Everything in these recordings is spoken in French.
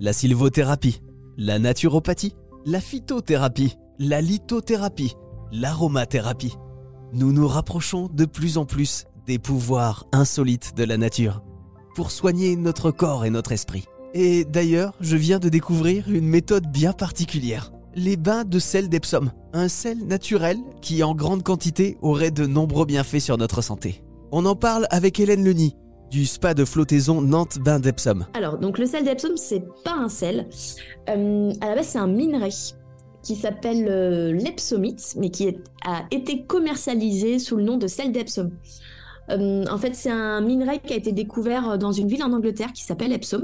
la sylvothérapie, la naturopathie, la phytothérapie, la lithothérapie, l'aromathérapie. Nous nous rapprochons de plus en plus des pouvoirs insolites de la nature pour soigner notre corps et notre esprit. Et d'ailleurs, je viens de découvrir une méthode bien particulière. Les bains de sel d'Epsom, un sel naturel qui en grande quantité aurait de nombreux bienfaits sur notre santé. On en parle avec Hélène Leny du spa de flottaison Nantes Bain d'Epsom. Alors, donc le sel d'Epsom, c'est pas un sel. Euh, à la base, c'est un minerai qui s'appelle euh, l'Epsomite, mais qui a été commercialisé sous le nom de sel d'Epsom. Euh, en fait, c'est un minerai qui a été découvert dans une ville en Angleterre qui s'appelle Epsom.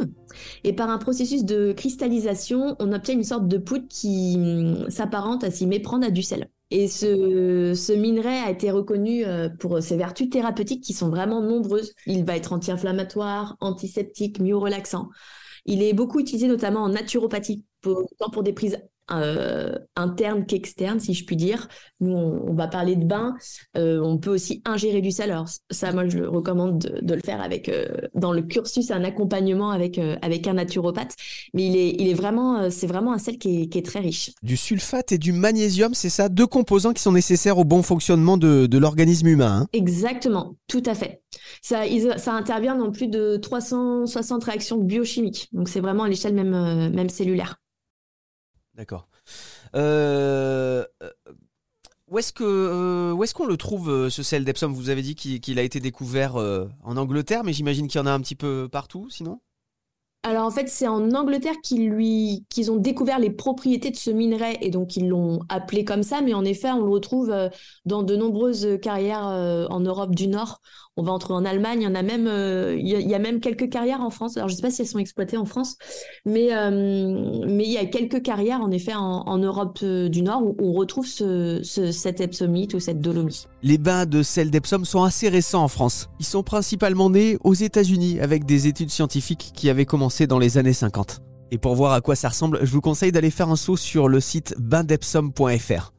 Et par un processus de cristallisation, on obtient une sorte de poudre qui hum, s'apparente à s'y méprendre à du sel. Et ce, minerai a été reconnu euh, pour ses vertus thérapeutiques qui sont vraiment nombreuses. Il va être anti-inflammatoire, antiseptique, myorelaxant. Il est beaucoup utilisé notamment en naturopathie, tant pour des prises euh, interne qu'externe, si je puis dire. Nous, on, va parler de bain. Euh, on peut aussi ingérer du sel. Alors ça, moi, je le recommande de, le faire avec euh, dans le cursus un accompagnement avec avec un naturopathe. Mais il est il est vraiment c'est vraiment un sel qui est, très riche. Du sulfate et du magnésium, c'est ça, deux composants qui sont nécessaires au bon fonctionnement de, de l'organisme humain. Hein? Exactement, tout à fait. Ça, ça intervient dans plus de 360 réactions biochimiques. Donc c'est vraiment à l'échelle même même cellulaire. D'accord. Euh, euh, euh, où est-ce qu'on le trouve ce sel d'Epsom? Vous avez dit qu'il a été découvert en Angleterre, mais j'imagine qu'il y en a un petit peu partout, sinon? Alors en fait, c'est en Angleterre qu'ils lui qu'ils ont découvert les propriétés de ce minerai et donc ils l'ont appelé comme ça. Mais en effet, on le retrouve dans de nombreuses carrières en Europe du Nord on va entrer en Allemagne. Il y en a même, euh, il, y a, même quelques carrières en France. Alors, je ne sais pas si elles sont exploitées en France, mais, euh, il y a quelques carrières, en effet, en, Europe euh, du Nord où on retrouve ce, epsomite ou cette dolomie. Les bains de sel d'Epsom sont assez récents en France. Ils sont principalement nés aux États-Unis avec des études scientifiques qui avaient commencé dans les années 50. Et pour voir à quoi ça ressemble, je vous conseille d'aller faire un saut sur le site baindepsom.fr.